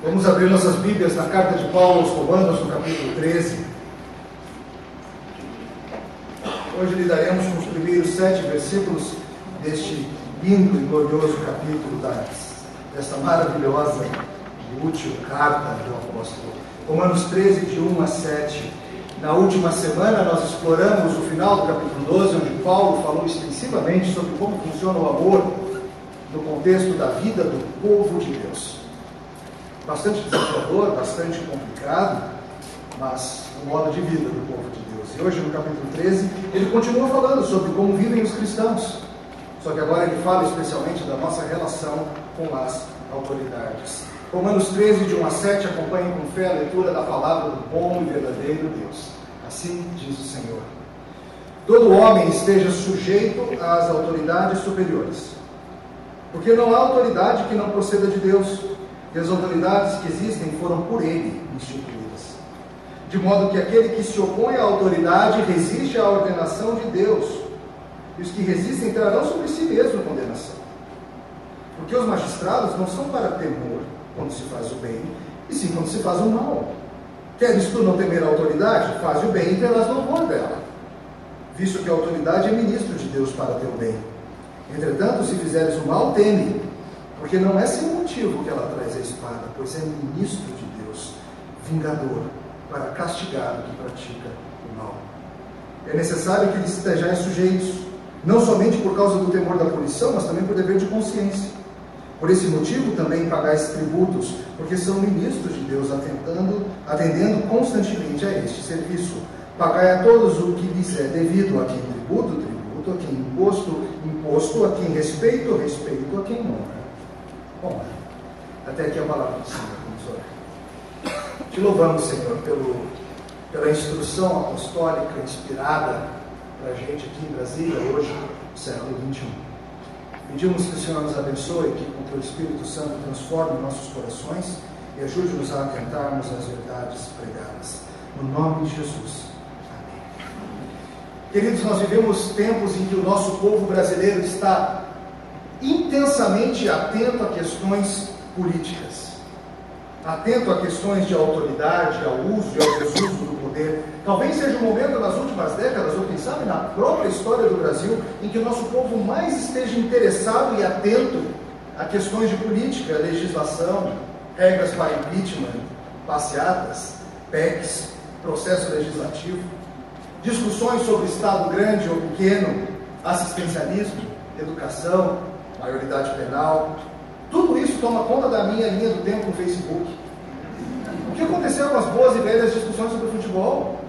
Vamos abrir nossas Bíblias na carta de Paulo aos Romanos, no capítulo 13. Hoje lidaremos com os primeiros sete versículos deste lindo e glorioso capítulo desta maravilhosa e útil carta do apóstolo. Romanos 13, de 1 a 7. Na última semana, nós exploramos o final do capítulo 12, onde Paulo falou extensivamente sobre como funciona o amor no contexto da vida do povo de Deus. Bastante desafiador, bastante complicado, mas o modo de vida do povo de Deus. E hoje, no capítulo 13, ele continua falando sobre como vivem os cristãos. Só que agora ele fala especialmente da nossa relação com as autoridades. Romanos 13, de 1 a 7, acompanhem com fé a leitura da palavra do bom e verdadeiro Deus. Assim diz o Senhor. Todo homem esteja sujeito às autoridades superiores, porque não há autoridade que não proceda de Deus, e as autoridades que existem foram por Ele instituídas. De modo que aquele que se opõe à autoridade resiste à ordenação de Deus, e os que resistem trarão sobre si mesmo condenação. Porque os magistrados não são para temor quando se faz o bem, e sim quando se faz o mal. Queres tu não temer a autoridade? Faz o bem e terás louvor dela. Visto que a autoridade é ministro de Deus para teu bem. Entretanto, se fizeres o mal, teme, porque não é sem motivo que ela traz a espada, pois é ministro de Deus, vingador, para castigar o que pratica o mal. É necessário que lhes estejais sujeitos, não somente por causa do temor da punição, mas também por dever de consciência. Por esse motivo também pagais tributos, porque são ministros de Deus, atendendo, atendendo constantemente a este serviço. Pagai a todos o que lhes é devido, a quem tributo, tributo, a quem imposto, imposto, a quem respeito, respeito, a quem honra. Bom, até aqui a palavra do Senhor. Vamos orar. Te louvamos, Senhor, pelo, pela instrução apostólica inspirada para a gente aqui em Brasília, hoje, no século XXI. Pedimos que o Senhor nos abençoe, que com o Teu Espírito Santo transforme nossos corações e ajude-nos a atentarmos às verdades pregadas. No nome de Jesus. Amém. Queridos, nós vivemos tempos em que o nosso povo brasileiro está intensamente atento a questões políticas, atento a questões de autoridade, ao uso e ao desuso do poder. Talvez seja o momento nas últimas décadas, ou quem sabe na própria história do Brasil, em que o nosso povo mais esteja interessado e atento a questões de política, legislação, regras para impeachment, passeatas, PECs, processo legislativo, discussões sobre Estado grande ou pequeno, assistencialismo, educação, maioridade penal. Tudo isso toma conta da minha linha do tempo no Facebook. O que aconteceu com as boas e velhas discussões sobre futebol?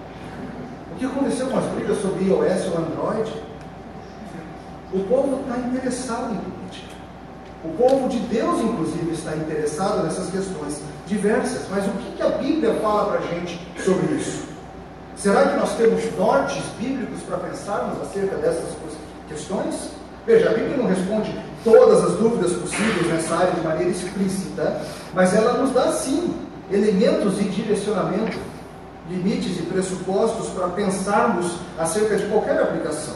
O que aconteceu com as brigas sobre iOS ou Android? O povo está interessado em política. O povo de Deus, inclusive, está interessado nessas questões diversas. Mas o que, a Bíblia fala para a gente sobre isso? Será que nós temos nortes bíblicos para pensarmos acerca dessas questões? Veja, a Bíblia não responde todas as dúvidas possíveis nessa área de maneira explícita, mas ela nos dá sim elementos e direcionamento, limites e pressupostos para pensarmos acerca de qualquer aplicação.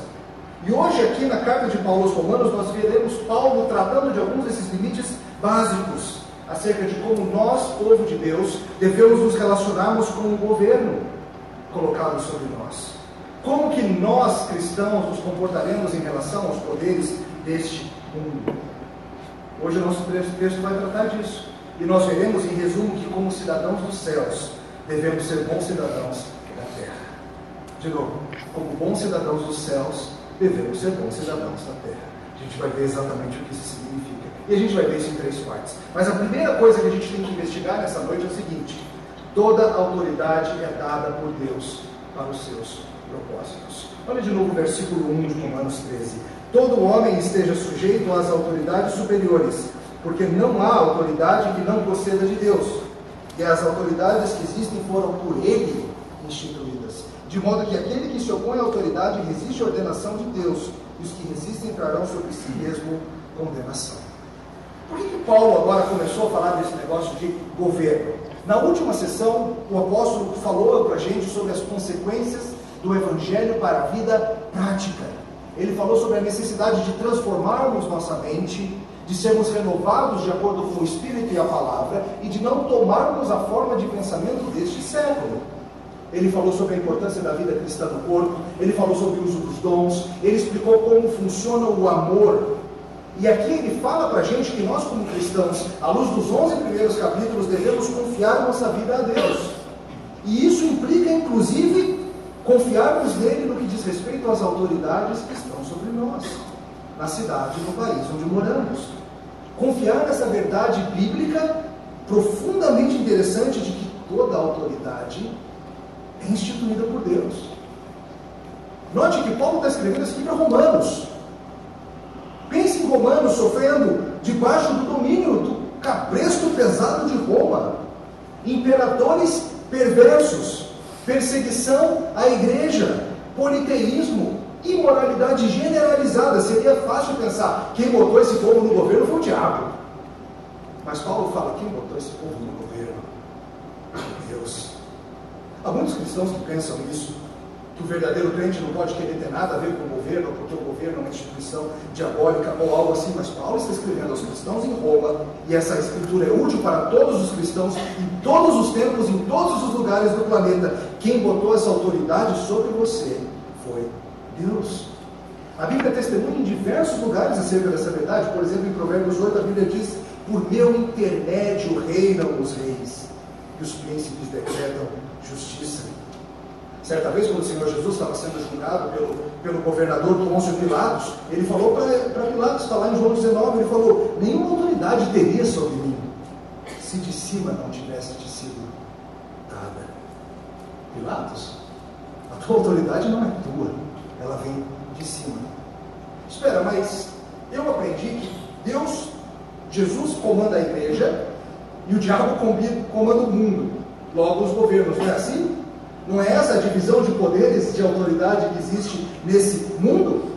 E hoje, aqui na carta de Paulo aos Romanos, nós veremos Paulo tratando de alguns desses limites básicos acerca de como nós, povo de Deus, devemos nos relacionarmos com o governo colocado sobre nós. Como que nós, cristãos, nos comportaremos em relação aos poderes deste Hoje o nosso texto vai tratar disso. E nós veremos, em resumo, que como cidadãos dos céus, devemos ser bons cidadãos da terra. De novo, como bons cidadãos dos céus, devemos ser bons cidadãos da terra. A gente vai ver exatamente o que isso significa. E a gente vai ver isso em três partes. Mas a primeira coisa que a gente tem que investigar nessa noite é o seguinte: toda autoridade é dada por Deus para os seus propósitos. Olha de novo o versículo 1 de Romanos 13. Todo homem esteja sujeito às autoridades superiores, porque não há autoridade que não proceda de Deus. E as autoridades que existem foram por ele instituídas. De modo que aquele que se opõe à autoridade resiste à ordenação de Deus, e os que resistem trarão sobre si mesmo condenação. Por que, que Paulo agora começou a falar desse negócio de governo? Na última sessão, o apóstolo falou para a gente sobre as consequências do Evangelho para a vida prática. Ele falou sobre a necessidade de transformarmos nossa mente, de sermos renovados de acordo com o Espírito e a palavra e de não tomarmos a forma de pensamento deste século. Ele falou sobre a importância da vida cristã no corpo, ele falou sobre o uso dos dons, ele explicou como funciona o amor. E aqui ele fala para a gente que nós, como cristãos, à luz dos 11 primeiros capítulos, devemos confiar nossa vida a Deus. E isso implica, inclusive, confiarmos nele no que diz respeito às autoridades que estão sobre nós, na cidade e no país onde moramos. Confiar nessa verdade bíblica profundamente interessante de que toda autoridade é instituída por Deus. Note que Paulo está escrevendo isso aqui para Romanos. Pense em Romanos sofrendo debaixo do domínio do cabresto pesado de Roma, imperadores perversos, perseguição à igreja, politeísmo, imoralidade generalizada. Seria fácil pensar: quem botou esse povo no governo foi o diabo. Mas Paulo fala: quem botou esse povo no governo? Deus. Há muitos cristãos que pensam isso, que o verdadeiro crente não pode querer ter nada a ver com o governo, porque o governo é uma instituição diabólica ou algo assim, mas Paulo está escrevendo aos cristãos em Roma, e essa escritura é útil para todos os cristãos, em todos os tempos, em todos os lugares do planeta. Quem botou essa autoridade sobre você foi Deus. A Bíblia testemunha em diversos lugares acerca dessa verdade, por exemplo, em Provérbios 8, a Bíblia diz: Por meu intermédio reinam os reis, e os príncipes decretam justiça. Certa vez, quando o Senhor Jesus estava sendo julgado pelo, pelo governador Pôncio Pilatos, ele falou para Pilatos, está lá em João 19, ele falou: Nenhuma autoridade teria sobre mim, se de cima não tivesse te sido dada. Pilatos, a tua autoridade não é tua, ela vem de cima. Espera, mas eu aprendi que Deus, Jesus comanda a igreja e o diabo comanda o mundo logo os governos. Não é assim? Não é essa a divisão de poderes, de autoridade que existe nesse mundo?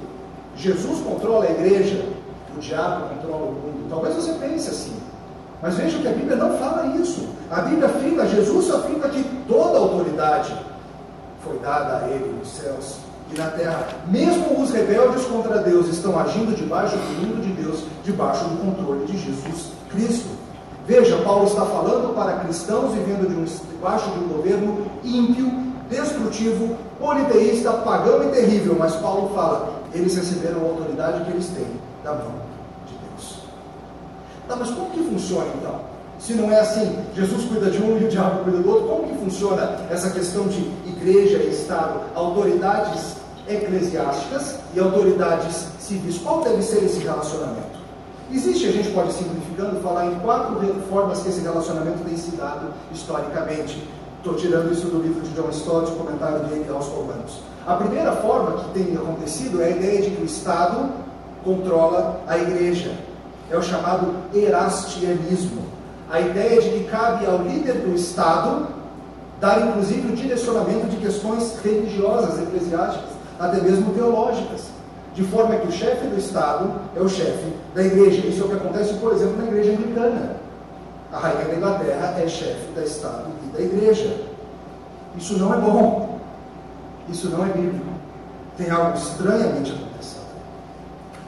Jesus controla a igreja, o diabo controla o mundo. Talvez você pense assim. Mas veja que a Bíblia não fala isso. A Bíblia afirma, Jesus afirma que toda autoridade foi dada a ele nos céus e na terra. Mesmo os rebeldes contra Deus estão agindo debaixo do mundo de Deus, debaixo do controle de Jesus Cristo. Veja, Paulo está falando para cristãos vivendo de um, debaixo de um governo ímpio, destrutivo, politeísta, pagão e terrível, mas Paulo fala, eles receberam a autoridade que eles têm da mão de Deus. Tá, mas como que funciona então? Se não é assim, Jesus cuida de um e o diabo cuida do outro, como que funciona essa questão de igreja e Estado, autoridades eclesiásticas e autoridades civis? Qual deve ser esse relacionamento? Existe, a gente pode simplificando, falar em quatro formas que esse relacionamento tem se dado historicamente. Estou tirando isso do livro de John Stott, comentário dele aos Romanos. A primeira forma que tem acontecido é a ideia de que o Estado controla a igreja. É o chamado erastianismo. A ideia de que cabe ao líder do Estado dar inclusive o direcionamento de questões religiosas, eclesiásticas, até mesmo teológicas de forma que o chefe do Estado é o chefe da igreja. Isso é o que acontece, por exemplo, na igreja anglicana. A rainha da Inglaterra é chefe do Estado e da igreja. Isso não é bom. Isso não é bíblico. Tem algo estranhamente acontecendo.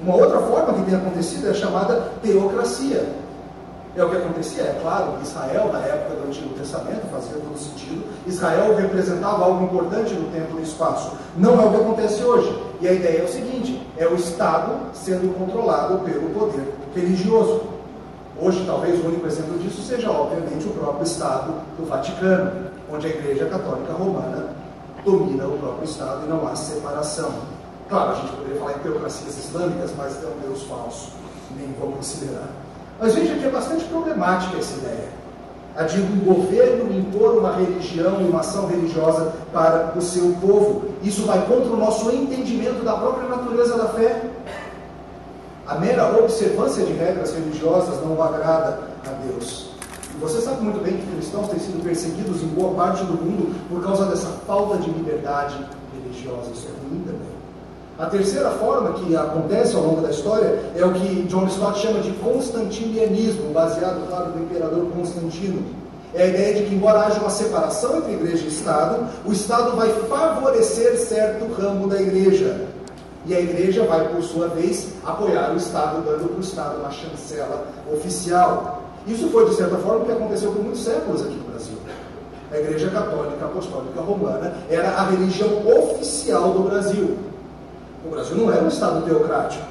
Uma outra forma que tem acontecido é a chamada teocracia. É o que acontecia, é claro, Israel, na época do Antigo Testamento, fazia todo sentido. Israel representava algo importante no tempo e no espaço. Não é o que acontece hoje. E a ideia é o seguinte: é o Estado sendo controlado pelo poder religioso. Hoje, talvez o único exemplo disso seja, obviamente, o próprio Estado do Vaticano, onde a Igreja Católica Romana domina o próprio Estado e não há separação. Claro, a gente poderia falar em teocracias islâmicas, mas é um Deus falso, nem vou considerar. Mas veja que é bastante problemática essa ideia a de um governo impor uma religião e uma ação religiosa para o seu povo. Isso vai contra o nosso entendimento da própria natureza da fé. A mera observância de regras religiosas não agrada a Deus. E você sabe muito bem que cristãos têm sido perseguidos em boa parte do mundo por causa dessa falta de liberdade religiosa. Isso é ruim também. A terceira forma que acontece ao longo da história é o que John Stott chama de constantinianismo, baseado, claro, no imperador Constantino. É a ideia de que, embora haja uma separação entre igreja e Estado, o Estado vai favorecer certo ramo da igreja. E a igreja vai, por sua vez, apoiar o Estado, dando para o Estado uma chancela oficial. Isso foi, de certa forma, o que aconteceu por muitos séculos aqui no Brasil. A Igreja Católica Apostólica Romana era a religião oficial do Brasil. O Brasil não era um Estado teocrático,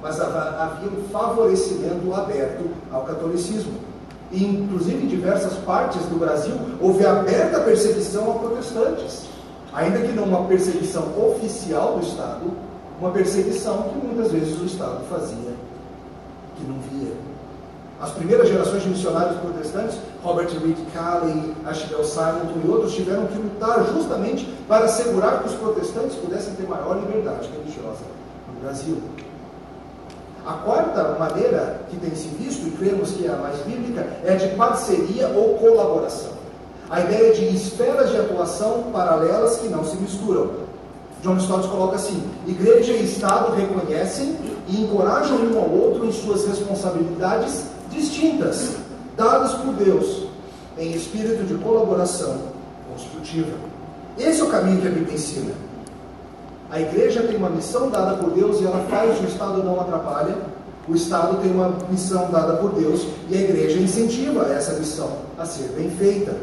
mas havia um favorecimento aberto ao catolicismo. E, inclusive, em diversas partes do Brasil, houve aberta perseguição a protestantes. Ainda que não uma perseguição oficial do Estado, uma perseguição que muitas vezes o Estado fazia, que não via. As primeiras gerações de missionários protestantes, Robert Reed Calley, Ashbel Simonton e outros, tiveram que lutar justamente para assegurar que os protestantes pudessem ter maior liberdade religiosa no Brasil. A quarta maneira que tem se visto, e cremos que é a mais bíblica, é a de parceria ou colaboração. A ideia de esferas de atuação paralelas que não se misturam. John Stott coloca assim: igreja e Estado reconhecem e encorajam um ao outro em suas responsabilidades distintas, dadas por Deus, em espírito de colaboração construtiva. Esse é o caminho que a Bíblia ensina. A igreja tem uma missão dada por Deus e ela faz, o Estado não atrapalha. O Estado tem uma missão dada por Deus e a igreja incentiva essa missão a ser bem feita.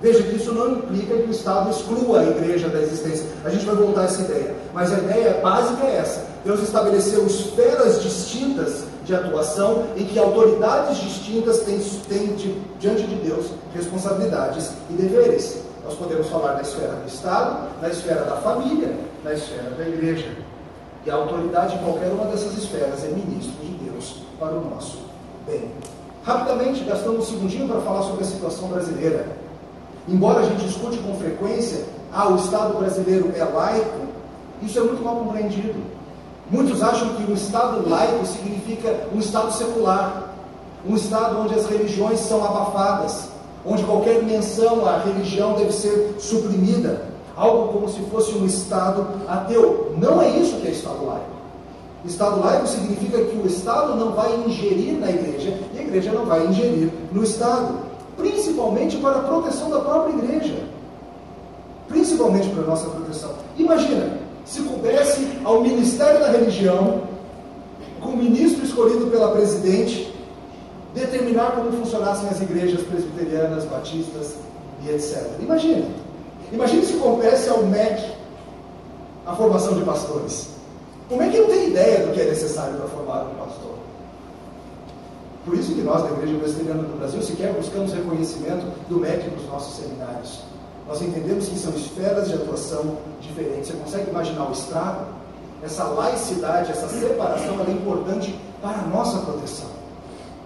Veja que isso não implica que o Estado exclua a igreja da existência. A gente vai voltar a essa ideia. Mas a ideia básica é essa. Deus estabeleceu esferas distintas de atuação em que autoridades distintas têm, têm de, diante de Deus responsabilidades e deveres. Nós podemos falar da esfera do Estado, da esfera da família, da esfera da igreja. E a autoridade em qualquer uma dessas esferas é ministro de Deus para o nosso bem. Rapidamente, gastamos um segundinho para falar sobre a situação brasileira. Embora a gente discute com frequência, ah, o Estado brasileiro é laico, isso é muito mal compreendido. Muitos acham que o Estado laico significa um Estado secular, um Estado onde as religiões são abafadas, onde qualquer menção à religião deve ser suprimida, algo como se fosse um Estado ateu. Não é isso que é Estado laico. Estado laico significa que o Estado não vai ingerir na igreja e a igreja não vai ingerir no Estado, principalmente para a proteção da própria igreja. Principalmente para a nossa proteção. Imagina, se coubesse ao Ministério da Religião, com o ministro escolhido pela presidente, determinar como funcionassem as igrejas presbiterianas, batistas e etc. Imagina. Imagine se coubesse ao MEC a formação de pastores. O MEC não tem ideia do que é necessário para formar um pastor. Por isso que nós, da Igreja Presbiteriana do Brasil, sequer buscamos reconhecimento do MEC nos nossos seminários. Nós entendemos que são esferas de atuação diferentes. Você consegue imaginar o Estado? Essa laicidade, essa separação, ela é importante para a nossa proteção.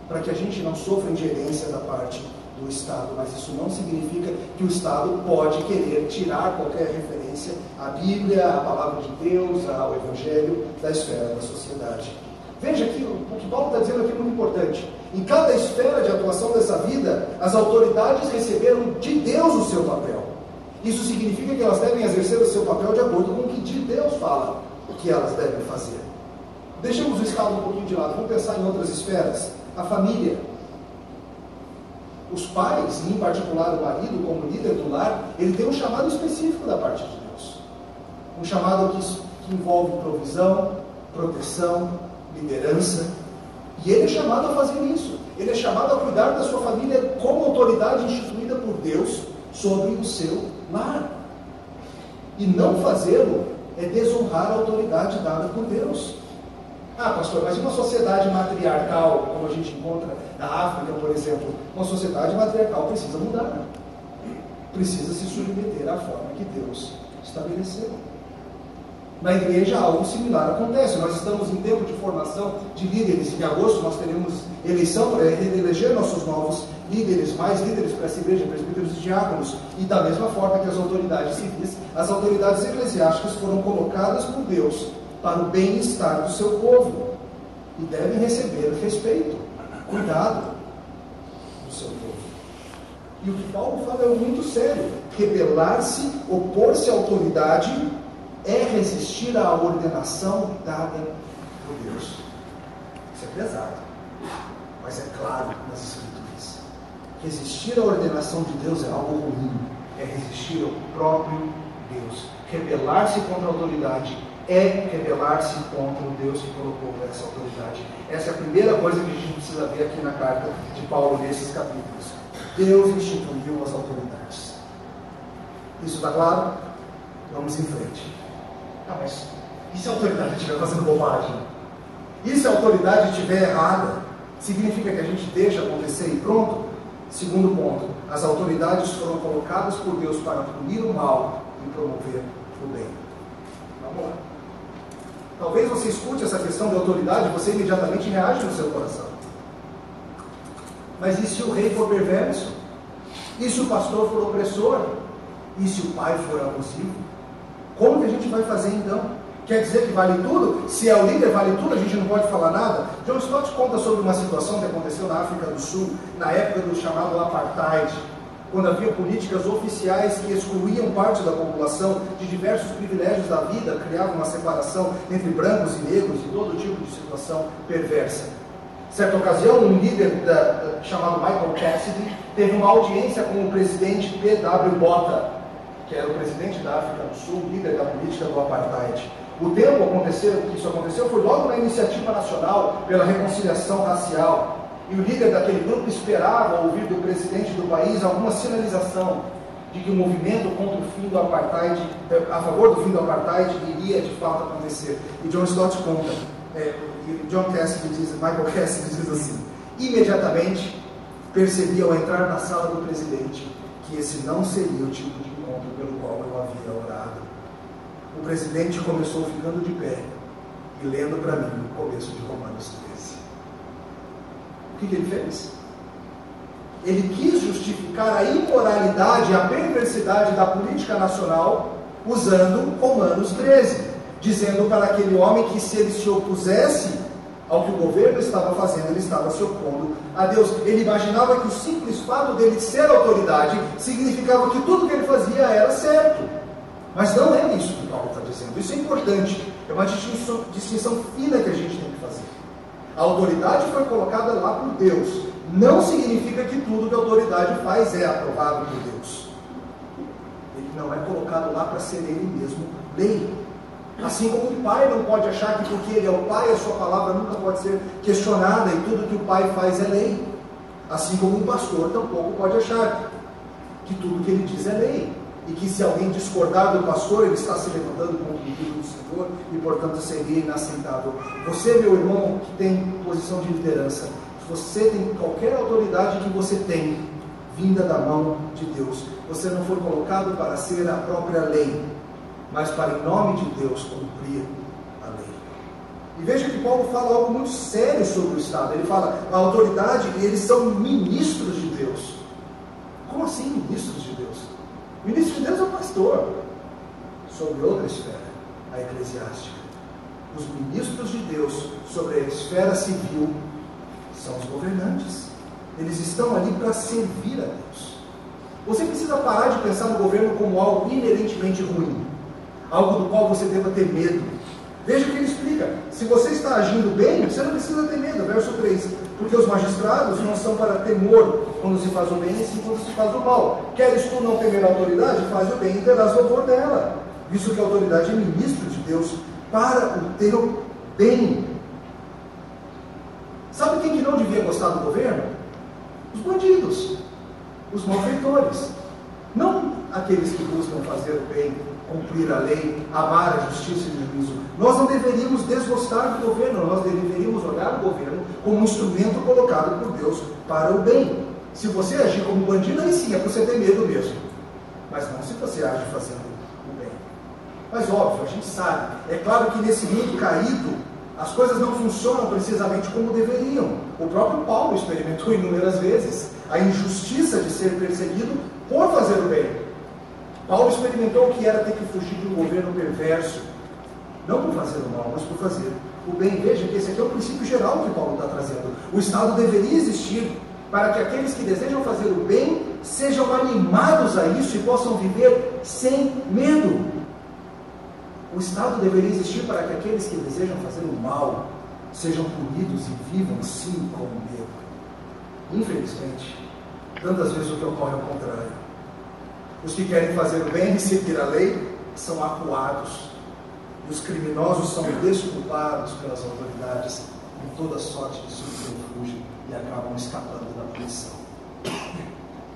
Para que a gente não sofra ingerência da parte do Estado. Mas isso não significa que o Estado pode querer tirar qualquer referência à Bíblia, à palavra de Deus, ao Evangelho da esfera da sociedade. Veja que o que Paulo está dizendo aqui é muito importante. Em cada esfera de atuação dessa vida, as autoridades receberam de Deus o seu papel. Isso significa que elas devem exercer o seu papel de acordo com o que de Deus fala o que elas devem fazer. Deixemos o Estado um pouquinho de lado, vamos pensar em outras esferas. A família. Os pais, em particular o marido, como líder do lar, ele tem um chamado específico da parte de Deus. Um chamado que, que envolve provisão, proteção, liderança. E ele é chamado a fazer isso. Ele é chamado a cuidar da sua família como autoridade instituída por Deus sobre o seu lar. E não fazê-lo é desonrar a autoridade dada por Deus. Ah, pastor, mas uma sociedade matriarcal, como a gente encontra na África, por exemplo, uma sociedade matriarcal precisa mudar. Precisa se submeter à forma que Deus estabeleceu. Na igreja algo similar acontece. Nós estamos em tempo de formação de líderes. Em agosto nós teremos eleição para eleger nossos novos líderes, mais líderes para essa igreja, presbíteros e diáconos. E da mesma forma que as autoridades civis, as autoridades eclesiásticas foram colocadas por Deus para o bem-estar do seu povo. E devem receber respeito, cuidado do seu povo. E o que Paulo fala é muito sério. Rebelar-se, opor-se à autoridade é resistir à ordenação dada por Deus. Isso é pesado, mas é claro nas. Resistir à ordenação de Deus é algo ruim, é resistir ao próprio Deus. Rebelar-se contra a autoridade é rebelar-se contra o Deus que colocou essa autoridade. Essa é a primeira coisa que a gente precisa ver aqui na carta de Paulo nesses capítulos. Deus instituiu as autoridades. Isso está claro? Vamos em frente. Ah, mas e se a autoridade estiver fazendo bobagem? E se a autoridade estiver errada? Significa que a gente deixa acontecer e pronto? Segundo ponto, as autoridades foram colocadas por Deus para punir o mal e promover o bem. Vamos lá. Talvez você escute essa questão de autoridade e você imediatamente reage no seu coração. Mas e se o rei for perverso? E se o pastor for opressor? E se o pai for abusivo? Como que a gente vai fazer então? Quer dizer que vale tudo? Se é o líder, vale tudo, a gente não pode falar nada? John Stott conta sobre uma situação que aconteceu na África do Sul, na época do chamado apartheid, quando havia políticas oficiais que excluíam parte da população de diversos privilégios da vida, criavam uma separação entre brancos e negros e todo tipo de situação perversa. Certa ocasião, um líder da, da, chamado Michael Cassidy teve uma audiência com o presidente P.W. Botha, que era o presidente da África do Sul, líder da política do apartheid. O tempo aconteceu, que isso aconteceu foi logo na iniciativa nacional pela reconciliação racial, e o líder daquele grupo esperava ouvir do presidente do país alguma sinalização de que o movimento contra o fim do apartheid, eh, a favor do fim do apartheid, iria de fato acontecer. E John Stott conta, é, John Cassidy diz, Michael Cassidy diz assim: imediatamente percebi ao entrar na sala do presidente que esse não seria o tipo de encontro pelo qual eu havia orado. O presidente começou ficando de pé e lendo para mim o começo de Romanos 13 que, que ele fez? Ele quis justificar a imoralidade, a perversidade da política nacional usando Romanos 13, dizendo para aquele homem que se ele se opusesse ao que o governo estava fazendo, ele estava se opondo a Deus. Ele imaginava que o simples fato dele ser autoridade significava que tudo que ele fazia era certo. Mas não é isso que Paulo está dizendo. Isso é importante. É uma distinção, distinção fina que a gente tem que fazer. A autoridade foi colocada lá por Deus. Não significa que tudo que a autoridade faz é aprovado por Deus. Ele não é colocado lá para ser ele mesmo lei. Assim como o pai não pode achar que porque ele é o pai, a sua palavra nunca pode ser questionada e tudo que o pai faz é lei. Assim como um pastor tampouco pode achar que tudo que ele diz é lei e que se alguém discordar do pastor, ele está se levantando contra o livro do Senhor e, portanto, seria inaceitável. Você, meu irmão, que tem posição de liderança, você tem qualquer autoridade que você tem, vinda da mão de Deus. Você não foi colocado para ser a própria lei, mas para, em nome de Deus, cumprir a lei. E veja que Paulo fala algo muito sério sobre o Estado. Ele fala, a autoridade, eles são ministros de Deus. Como assim ministros? O ministro de Deus é o pastor. Sobre outra esfera, a eclesiástica. Os ministros de Deus sobre a esfera civil são os governantes. Eles estão ali para servir a Deus. Você precisa parar de pensar no governo como algo inerentemente ruim, algo do qual você deva ter medo. Veja o que ele explica. Se você está agindo bem, você não precisa ter medo. Verso 3. Porque os magistrados não são para temor quando se faz o bem, e sim quando se faz o mal. Queres tu não temer a autoridade? Faz o bem e terás louvor dela. Visto que a autoridade é ministro de Deus para o teu bem. Sabe quem que não devia gostar do governo? Os bandidos, os malfeitores. Não aqueles que buscam fazer o bem, cumprir a lei, amar a justiça e o juízo. Nós não deveríamos desgostar do governo, nós deveríamos olhar o governo como um instrumento colocado por Deus para o bem. Se você agir como bandido, aí sim é para você ter medo mesmo. Mas não se você age fazendo o bem. Mas óbvio, a gente sabe. É claro que nesse mundo caído, as coisas não funcionam precisamente como deveriam. O próprio Paulo experimentou inúmeras vezes a injustiça de ser perseguido por fazer o bem. Paulo experimentou o que era ter que fugir de um governo perverso, não por fazer o mal, mas por fazer o bem. Veja que esse aqui é o princípio geral que Paulo está trazendo. O Estado deveria existir para que aqueles que desejam fazer o bem sejam animados a isso e possam viver sem medo. O Estado deveria existir para que aqueles que desejam fazer o mal sejam punidos e vivam sim com medo. Infelizmente, tantas vezes o que ocorre é o contrário. Os que querem fazer o bem e seguir a lei são acuados E os criminosos são desculpados pelas autoridades em toda sorte de subterfúgio e acabam escapando da punição.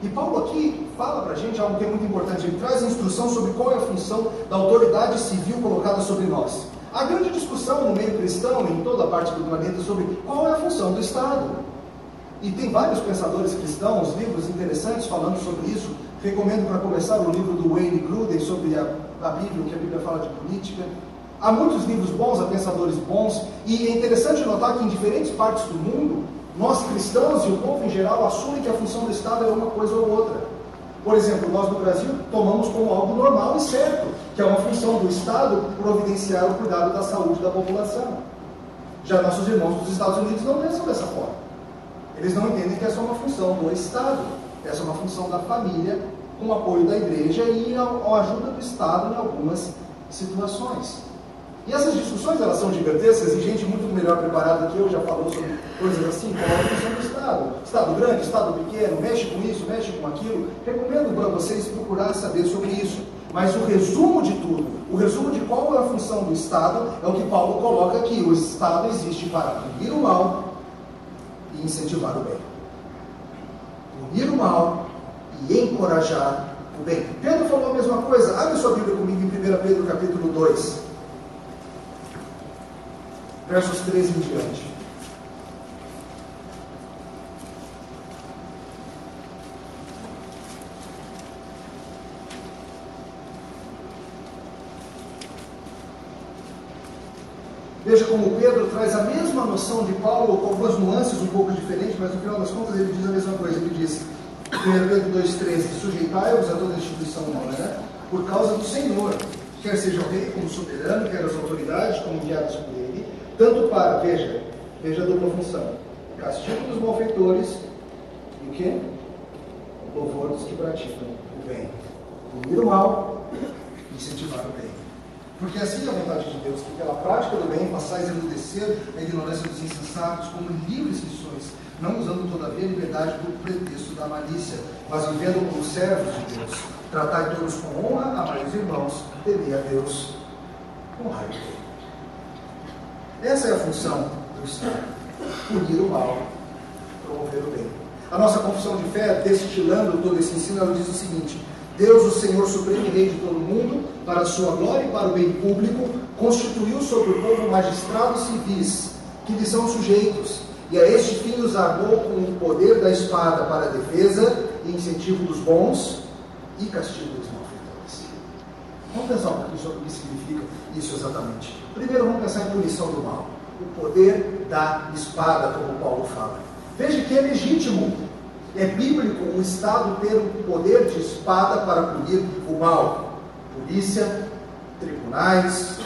E Paulo aqui fala para a gente algo que é muito importante. Ele traz a instrução sobre qual é a função da autoridade civil colocada sobre nós. Há grande discussão no meio cristão, em toda a parte do planeta, sobre qual é a função do Estado. E tem vários pensadores cristãos, livros interessantes falando sobre isso. Recomendo para começar o livro do Wayne Gruden sobre a, a Bíblia, que a Bíblia fala de política. Há muitos livros bons, há pensadores bons, e é interessante notar que em diferentes partes do mundo, nós cristãos e o povo em geral assumem que a função do Estado é uma coisa ou outra. Por exemplo, nós no Brasil tomamos como algo normal e certo, que é uma função do Estado providenciar o cuidado da saúde da população. Já nossos irmãos dos Estados Unidos não pensam dessa forma. Eles não entendem que essa é uma função do Estado, essa é uma função da família, com o apoio da igreja e a, ajuda do Estado em algumas situações. E essas discussões elas são gigantescas e gente muito melhor preparada que eu já falou sobre coisas assim, é a função do Estado. Estado grande, Estado pequeno, mexe com isso, mexe com aquilo. Recomendo para vocês procurar saber sobre isso. Mas o resumo de tudo, o resumo de qual é a função do Estado, é o que Paulo coloca aqui. O Estado existe para punir o mal e incentivar o bem. Punir o mal e encorajar o bem. Pedro falou a mesma coisa. Abre sua Bíblia comigo em 1 Pedro capítulo 2 versos 13 em diante. Veja como Pedro traz a mesma noção de Paulo, com algumas nuances um pouco diferentes, mas no final das contas ele diz a mesma coisa. Ele diz, 1 Pedro 2,13: Sujeitai-vos a toda instituição humana por causa do Senhor, quer seja o rei como soberano, quer as autoridades como enviadas por ele tanto para, veja, veja a dupla função, castigo dos malfeitores e o? Louvor dos que praticam o bem. Punir o mal incentivar o bem. Porque assim é a vontade de Deus, que pela prática do bem façais emudecer a ignorância dos insensatos como livres que não usando todavia a liberdade do pretexto da malícia, mas vivendo como servos de Deus. Tratai todos com honra, amai os irmãos, temei a Deus, o Deus. Essa é a função do Estado: punir o mal, promover o bem. A nossa confissão de fé, destilando todo esse ensino, ela diz o seguinte: Deus, o Senhor Supremo Rei de todo o mundo, para a sua glória e para o bem público, constituiu sobre o povo magistrados civis, que lhe são sujeitos, e a este fim os armou com o poder da espada para a defesa incentivo dos bons e castigo dos malfeitores. Vamos pensar um pouquinho sobre o que significa isso exatamente. Primeiro, vamos pensar em punição do mal. O poder da espada, como Paulo fala. Veja que é legítimo, é bíblico o Estado ter o poder de espada para punir o mal. Polícia, tribunais,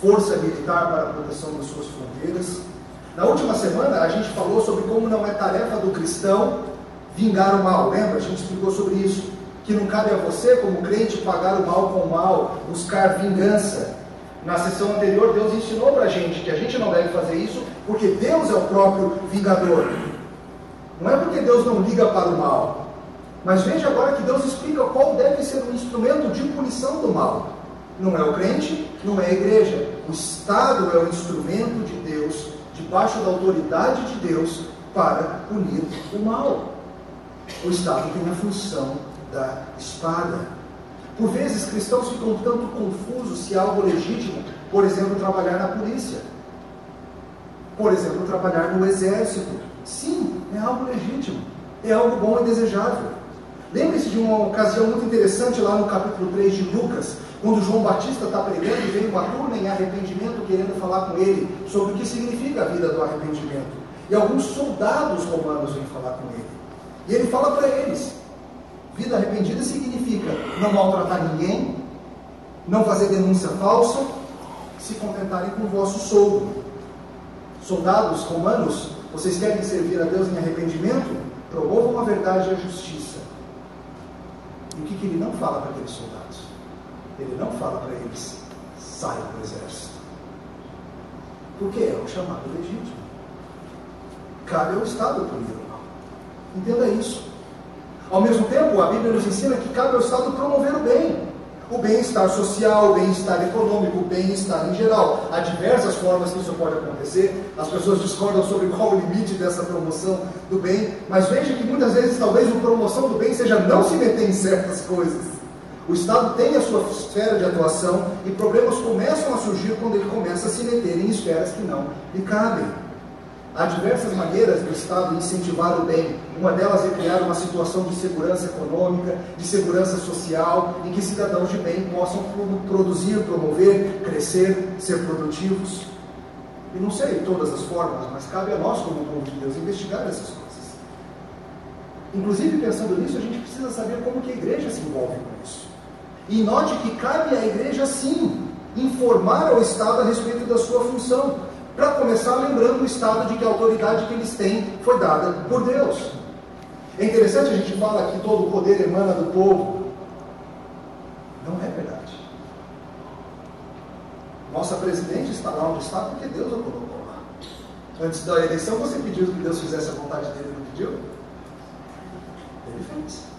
força militar para a proteção das suas fronteiras. Na última semana, a gente falou sobre como não é tarefa do cristão vingar o mal. Lembra? A gente explicou sobre isso. Que não cabe a você, como crente, pagar o mal com o mal, buscar vingança. Na sessão anterior, Deus ensinou para a gente que a gente não deve fazer isso porque Deus é o próprio vingador. Não é porque Deus não liga para o mal. Mas veja agora que Deus explica qual deve ser o instrumento de punição do mal. Não é o crente, não é a igreja. O Estado é o instrumento de debaixo da autoridade de Deus, para punir o mal. O Estado tem a função da espada. Por vezes, cristãos ficam tanto confusos se algo legítimo, por exemplo, trabalhar na polícia, por exemplo, trabalhar no exército. Sim, é algo legítimo, é algo bom e desejável. Lembre-se de uma ocasião muito interessante lá no capítulo 3 de Lucas, quando João Batista está pregando vem uma turma em arrependimento querendo falar com ele sobre o que significa a vida do arrependimento. E alguns soldados romanos vêm falar com ele. E ele fala para eles: Vida arrependida significa não maltratar ninguém, não fazer denúncia falsa, se contentarem com o vosso soldo. Soldados romanos, vocês querem servir a Deus em arrependimento? Promovam a verdade e a justiça. E o que, que ele não fala para aqueles soldados? Ele não fala para eles, saiam do exército. Porque é o chamado legítimo. Cabe ao Estado punir o mal. Entenda isso. Ao mesmo tempo, a Bíblia nos ensina que cabe ao Estado promover o bem. O bem-estar social, o bem-estar econômico, o bem-estar em geral. Há diversas formas que isso pode acontecer. As pessoas discordam sobre qual o limite dessa promoção do bem, mas veja que muitas vezes talvez a promoção do bem seja não se meter em certas coisas. O Estado tem a sua esfera de atuação e problemas começam a surgir quando ele começa a se meter em esferas que não lhe cabem. Há diversas maneiras do Estado incentivar o bem. Uma delas é criar uma situação de segurança econômica, de segurança social, em que cidadãos de bem possam produzir, promover, crescer, ser produtivos. E não sei todas as formas, mas cabe a nós, como povo de Deus, investigar essas coisas. Inclusive, pensando nisso, a gente precisa saber como que a igreja se envolve. E note que cabe à igreja, sim, informar ao Estado a respeito da sua função. Para começar, lembrando o Estado de que a autoridade que eles têm foi dada por Deus. É interessante a gente fala que todo o poder emana do povo. Não é verdade. Nossa presidente está lá onde está porque Deus a colocou lá. Antes da eleição, você pediu que Deus fizesse a vontade dele, não pediu? Ele fez.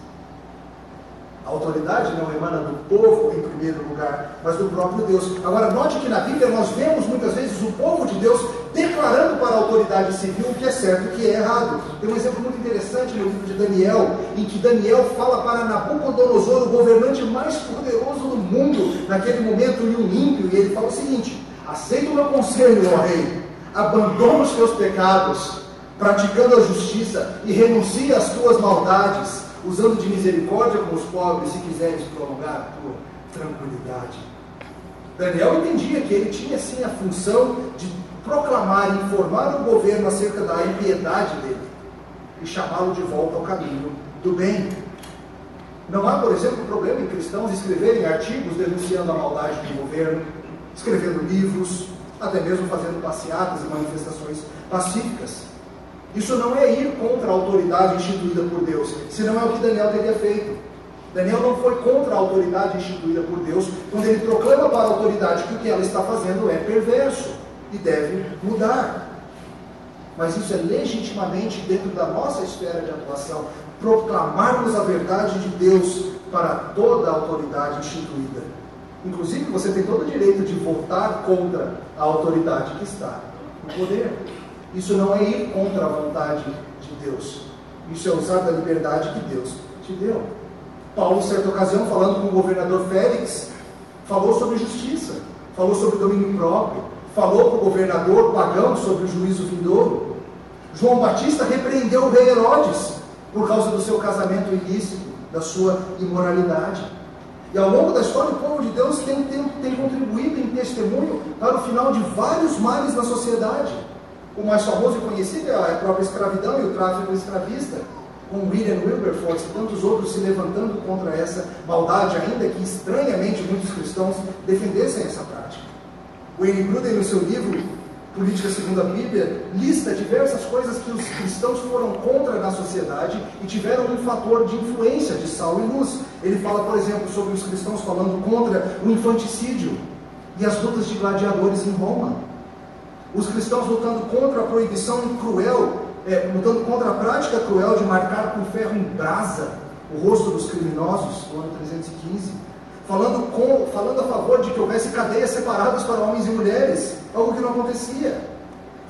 A autoridade não emana do povo em primeiro lugar, mas do próprio Deus. Agora, note que na Bíblia nós vemos muitas vezes o povo de Deus declarando para a autoridade civil o que é certo e o que é errado. Tem um exemplo muito interessante no livro de Daniel, em que Daniel fala para Nabucodonosor, o governante mais poderoso do mundo, naquele momento, e um ímpio, e ele fala o seguinte: aceita o meu conselho, ó rei, abandona os teus pecados, praticando a justiça, e renuncia às tuas maldades usando de misericórdia com os pobres, se quiseres prolongar a tua tranquilidade. Daniel entendia que ele tinha sim a função de proclamar e informar o governo acerca da impiedade dele e chamá-lo de volta ao caminho do bem. Não há, por exemplo, problema em cristãos escreverem artigos denunciando a maldade do governo, escrevendo livros, até mesmo fazendo passeatas e manifestações pacíficas. Isso não é ir contra a autoridade instituída por Deus, senão é o que Daniel teria feito. Daniel não foi contra a autoridade instituída por Deus quando ele proclama para a autoridade que o que ela está fazendo é perverso e deve mudar. Mas isso é legitimamente dentro da nossa esfera de atuação, proclamarmos a verdade de Deus para toda a autoridade instituída. Inclusive, você tem todo o direito de votar contra a autoridade que está no poder. Isso não é ir contra a vontade de Deus. Isso é usar da liberdade que Deus te deu. Paulo, em certa ocasião, falando com o governador Félix, falou sobre justiça, falou sobre domínio próprio, falou com o governador pagão sobre o juízo vindouro. João Batista repreendeu o rei Herodes por causa do seu casamento ilícito, da sua imoralidade. E ao longo da história, o povo de Deus tem, tem, tem contribuído em testemunho para o final de vários males na sociedade. O mais famoso e conhecido é a própria escravidão e o tráfico escravista, com William Wilberforce e tantos outros se levantando contra essa maldade, ainda que estranhamente muitos cristãos defendessem essa prática. Wayne Gruden, no seu livro Política Segundo a Bíblia, lista diversas coisas que os cristãos foram contra na sociedade e tiveram um fator de influência de sal e luz. Ele fala, por exemplo, sobre os cristãos falando contra o infanticídio e as lutas de gladiadores em Roma os cristãos lutando contra a proibição cruel, é, lutando contra a prática cruel de marcar com ferro em brasa o rosto dos criminosos, no ano 315, falando, com, falando a favor de que houvesse cadeias separadas para homens e mulheres, algo que não acontecia,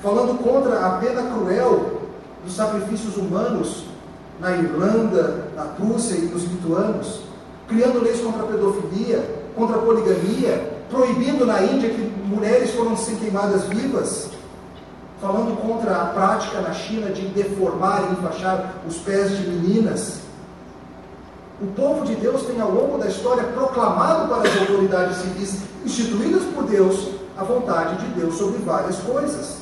falando contra a pena cruel dos sacrifícios humanos na Irlanda, na Rússia e nos lituanos, criando leis contra a pedofilia, contra a poligamia, proibindo na Índia que mulheres foram ser queimadas vivas, falando contra a prática na China de deformar e enfaixar os pés de meninas. O povo de Deus tem ao longo da história proclamado para as autoridades civis instituídas por Deus a vontade de Deus sobre várias coisas.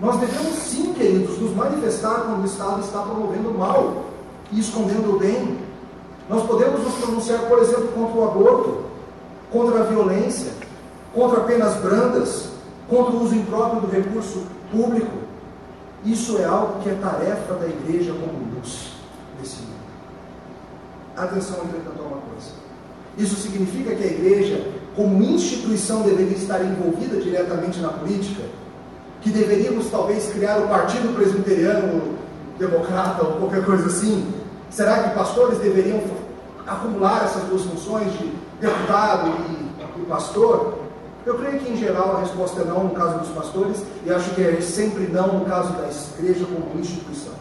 Nós devemos sim, queridos, nos manifestar quando o Estado está promovendo o mal e escondendo o bem. Nós podemos nos pronunciar, por exemplo, contra o aborto, contra a violência, contra penas brandas, contra o uso impróprio do recurso público. Isso é algo que é tarefa da igreja como luz nesse mundo. Atenção, entretanto, a uma coisa. Isso significa que a igreja, como instituição, deveria estar envolvida diretamente na política? Que deveríamos talvez criar o Partido Presbiteriano Democrata ou qualquer coisa assim? Será que pastores deveriam acumular essas duas funções de deputado e, e pastor? Eu creio que, em geral, a resposta é não no caso dos pastores, e acho que é sempre não no caso da igreja como instituição.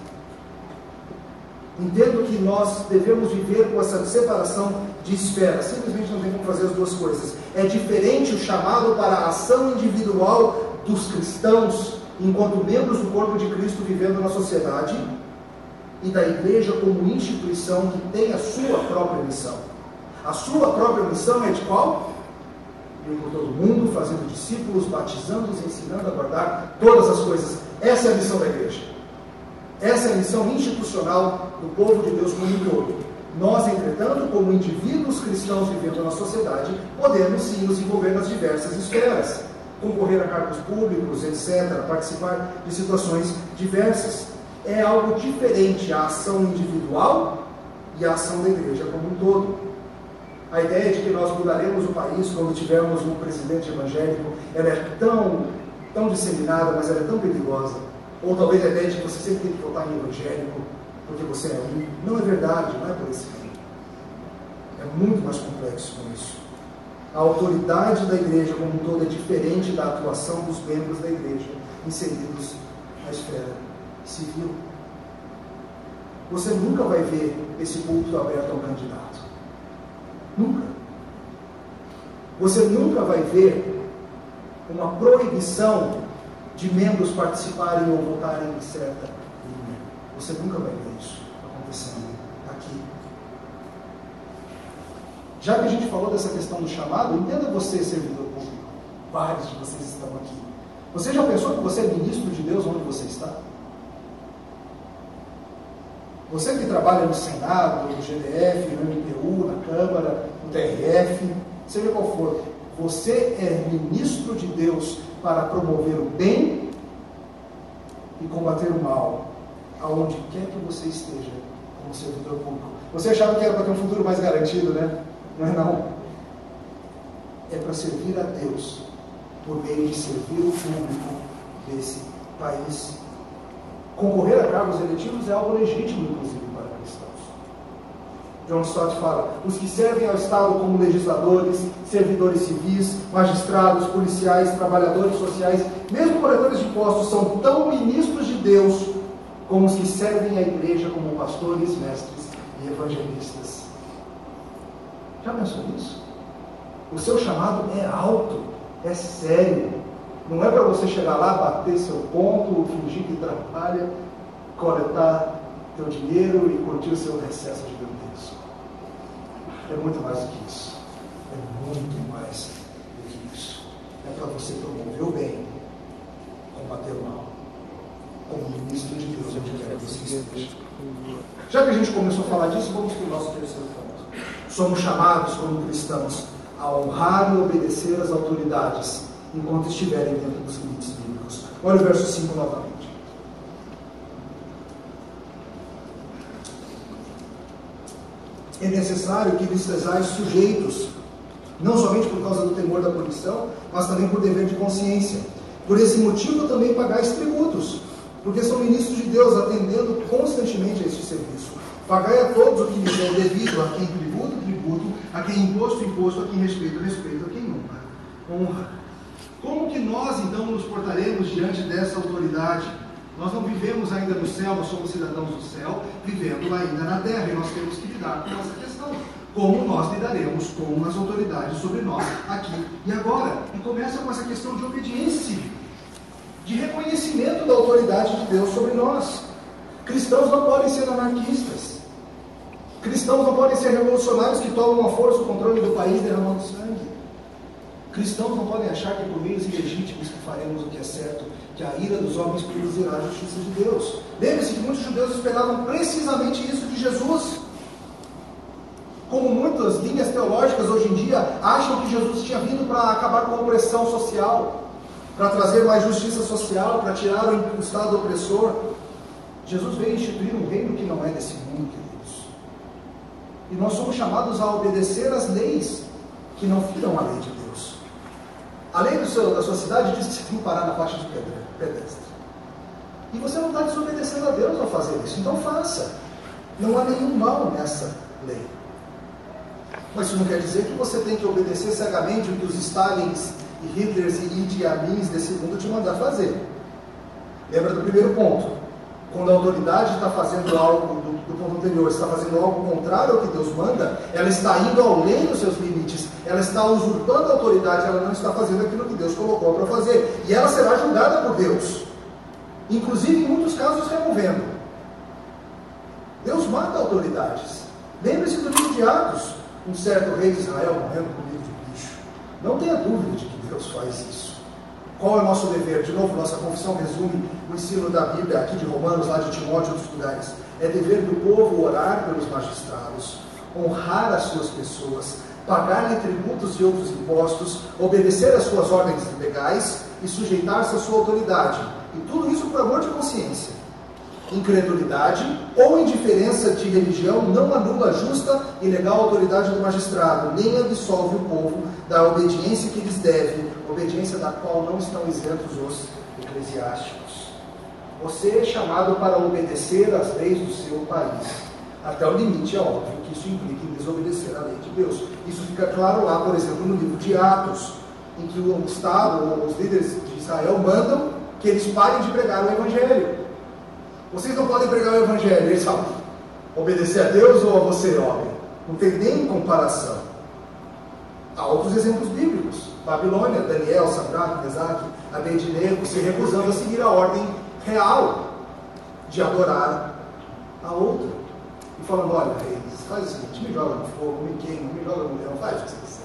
Entendo que nós devemos viver com essa separação de esferas. Simplesmente não tem como fazer as duas coisas. É diferente o chamado para a ação individual dos cristãos, enquanto membros do corpo de Cristo vivendo na sociedade, e da igreja como instituição que tem a sua própria missão. A sua própria missão é de qual? Ir por todo mundo, fazendo discípulos, batizando-os, ensinando a guardar todas as coisas. Essa é a missão da igreja. Essa é a missão institucional do povo de Deus como um todo. Nós, entretanto, como indivíduos cristãos vivendo na sociedade, podemos sim nos envolver nas diversas esferas, concorrer a cargos públicos, etc., participar de situações diversas. É algo diferente a ação individual e a ação da igreja como um todo. A ideia de que nós mudaremos o país quando tivermos um presidente evangélico, ela é tão, tão disseminada, mas ela é tão perigosa ou talvez a ideia de que você sempre tem que votar em evangélico porque você é um. Não é verdade, não é por esse caminho. É muito mais complexo com isso. A autoridade da igreja como um todo é diferente da atuação dos membros da igreja inseridos na esfera civil. Você nunca vai ver esse culto aberto ao candidato. Nunca. Você nunca vai ver uma proibição de membros participarem ou votarem em certa linha. Você nunca vai ver isso acontecendo aqui. Já que a gente falou dessa questão do chamado, entenda você, servidor público. Vários de vocês estão aqui. Você já pensou que você é ministro de Deus onde você está? Você que trabalha no Senado, no GDF, no MPU, na Câmara, no TRF, seja qual for, você é ministro de Deus para promover o bem e combater o mal, aonde quer que você esteja como servidor público. Você achava que era para ter um futuro mais garantido, né? Não é não. É para servir a Deus por meio de servir o público desse país. Concorrer a cargos eletivos é algo legítimo, inclusive, para cristãos. John Stott fala: os que servem ao Estado como legisladores, servidores civis, magistrados, policiais, trabalhadores sociais, mesmo coletores de impostos, são tão ministros de Deus como os que servem à igreja como pastores, mestres e evangelistas. Já pensou nisso? O seu chamado é alto, é sério. Não é para você chegar lá, bater seu ponto, fingir que trabalha, coletar teu dinheiro e curtir o seu recesso de é muito mais do que isso. É muito mais do que isso. É para você promover o bem, combater o mal. Como ministro de Deus, onde quer que você esteja. Já que a gente começou a falar disso, vamos para o nosso terceiro ponto. Somos chamados, como cristãos, a honrar e obedecer às autoridades enquanto estiverem dentro dos limites bíblicos. Olha o verso 5 novamente. é necessário que lhes sejais sujeitos, não somente por causa do temor da punição, mas também por dever de consciência. Por esse motivo também pagais tributos, porque são ministros de Deus, atendendo constantemente a este serviço. Pagai a todos o que lhes é devido, a quem tributo, tributo, a quem imposto, imposto, a quem respeito, respeito, a quem honra, honra. Como que nós então nos portaremos diante dessa autoridade? Nós não vivemos ainda no céu, nós somos cidadãos do céu, vivendo ainda na terra, e nós temos que lidar com essa questão. Como nós lidaremos com as autoridades sobre nós aqui e agora? E começa com essa questão de obediência de reconhecimento da autoridade de Deus sobre nós. Cristãos não podem ser anarquistas. Cristãos não podem ser revolucionários que tomam a força o controle do país derramando sangue. Cristãos não podem achar que por meios ilegítimos que faremos o que é certo que a ira dos homens produzirá a justiça de Deus. Lembre-se que muitos judeus esperavam precisamente isso de Jesus. Como muitas linhas teológicas hoje em dia acham que Jesus tinha vindo para acabar com a opressão social, para trazer mais justiça social, para tirar o Estado opressor. Jesus veio instituir um reino que não é desse mundo, queridos. E nós somos chamados a obedecer às leis que não firam a lei de Deus. A lei seu, da sua cidade diz que você tem que parar na faixa de pedestre. E você não está desobedecendo a Deus ao fazer isso, então faça. Não há nenhum mal nessa lei. Mas isso não quer dizer que você tem que obedecer cegamente o que os Stalins e Hitlers e Idi Amins desse mundo te mandar fazer. Lembra do primeiro ponto? Quando a autoridade está fazendo algo do, do ponto anterior, está fazendo algo contrário ao que Deus manda, ela está indo além dos seus limites, ela está usurpando a autoridade, ela não está fazendo aquilo que Deus colocou para fazer. E ela será julgada por Deus. Inclusive, em muitos casos, removendo. Deus mata autoridades. Lembre-se do livro de Atos, um certo rei de Israel morrendo com livro de bicho. Não tenha dúvida de que Deus faz isso. Qual é o nosso dever? De novo, nossa confissão resume o ensino da Bíblia, aqui de Romanos, lá de Timóteo outros lugares. É dever do povo orar pelos magistrados, honrar as suas pessoas, pagar-lhe tributos e outros impostos, obedecer às suas ordens legais e sujeitar-se à sua autoridade. E tudo isso por amor de consciência. Incredulidade ou indiferença de religião não anula a justa e legal autoridade do magistrado, nem absolve o povo da obediência que lhes deve, obediência da qual não estão isentos os eclesiásticos. Você é chamado para obedecer às leis do seu país. Até o limite, é óbvio que isso implica em desobedecer à lei de Deus. Isso fica claro lá, por exemplo, no livro de Atos, em que o Estado, ou os líderes de Israel, mandam que eles parem de pregar o Evangelho. Vocês não podem pregar o Evangelho. Eles falam, obedecer a Deus ou a você, homem? Não tem nem comparação. Há outros exemplos bíblicos. Babilônia, Daniel, Sadraque, Mesaque, Abednego se recusando a seguir a ordem real de adorar a outra. E falando, olha, reis, faz o seguinte, me joga no fogo, me queima, me joga no leão, faz o que você quiser.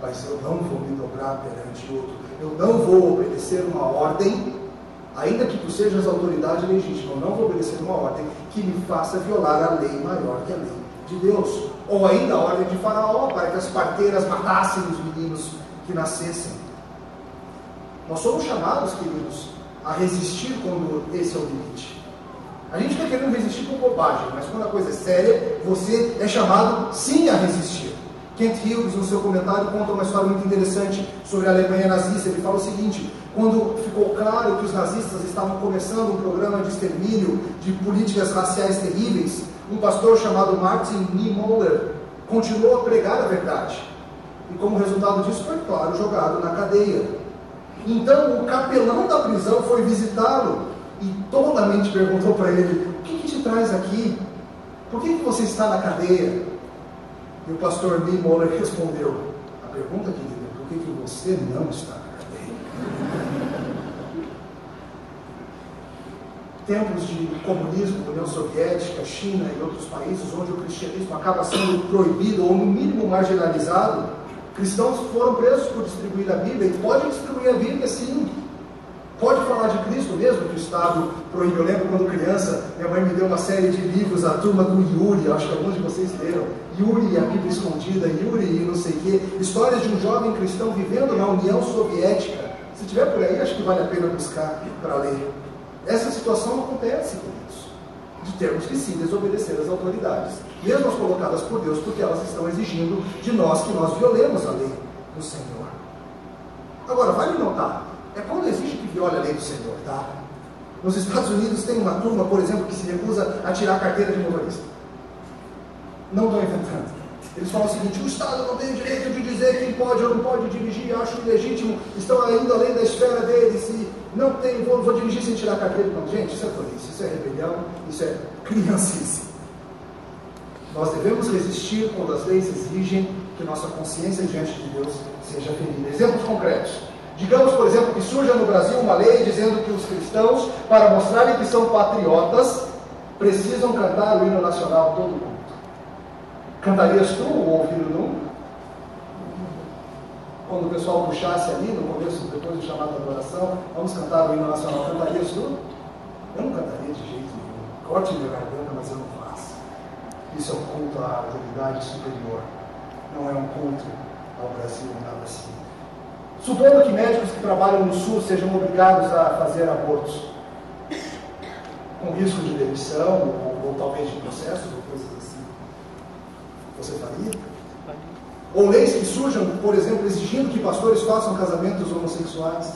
Mas eu não vou me dobrar perante outro. Eu não vou obedecer uma ordem, ainda que tu sejas autoridade legítima, eu não vou obedecer uma ordem que me faça violar a lei maior que a lei de Deus. Ou ainda a ordem de Faraó, para que as parteiras matassem os meninos que nascessem. Nós somos chamados, queridos, a resistir quando esse é o limite. A gente está querendo resistir com bobagem, mas quando a coisa é séria, você é chamado sim a resistir. Kent Hughes, no seu comentário, conta uma história muito interessante sobre a Alemanha nazista. Ele fala o seguinte: quando ficou claro que os nazistas estavam começando um programa de extermínio, de políticas raciais terríveis, um pastor chamado Martin Niemöller continuou a pregar a verdade. E como resultado disso, foi, claro, jogado na cadeia. Então, o capelão da prisão foi visitá-lo e tolamente perguntou para ele: O que, que, te traz aqui? Por que, que você está na cadeia? E o pastor Lee Moller respondeu: A pergunta, querido, é por que, que você não está na cadeia? Tempos de comunismo, União Soviética, China e outros países onde o cristianismo acaba sendo proibido ou, no mínimo, marginalizado, Cristãos foram presos por distribuir a Bíblia e podem distribuir a Bíblia sim. Pode falar de Cristo mesmo que o Estado proíbe. Eu lembro quando criança, minha mãe me deu uma série de livros, a turma do Yuri, acho que alguns de vocês leram. Yuri e a Bíblia Escondida, Yuri e não sei o quê. Histórias de um jovem cristão vivendo na União Soviética. Se tiver por aí, acho que vale a pena buscar para ler. Essa situação acontece isso. De termos que sim desobedecer às autoridades mesmo as colocadas por Deus, porque elas estão exigindo de nós que nós violemos a lei do Senhor. Agora, vale notar, é quando exige que viole a lei do Senhor, tá? Nos Estados Unidos tem uma turma, por exemplo, que se recusa a tirar a carteira de motorista. Não estou inventando. Eles falam o seguinte: o Estado não tem direito de dizer quem pode ou não pode dirigir, acho ilegítimo, estão indo além da esfera deles e não tem, vou, vou dirigir sem tirar a carteira. Não, gente, isso é polícia, isso é rebelião, isso é criancice. Nós devemos resistir quando as leis exigem que nossa consciência diante de Deus seja ferida. Exemplos concretos. Digamos, por exemplo, que surja no Brasil uma lei dizendo que os cristãos, para mostrarem que são patriotas, precisam cantar o hino nacional todo mundo. Cantarias tu ou filho nu? Quando o pessoal puxasse ali, no começo, depois do chamado da adoração, vamos cantar o hino nacional, cantarias tu? Eu não cantaria de jeito nenhum. Corte minha garganta, mas eu não isso é um culto à autoridade superior. Não é um culto ao Brasil, nada assim. Supondo que médicos que trabalham no Sul sejam obrigados a fazer abortos, com risco de demissão, ou, ou talvez de processo, ou coisas assim, você faria? Ou leis que surjam, por exemplo, exigindo que pastores façam casamentos homossexuais.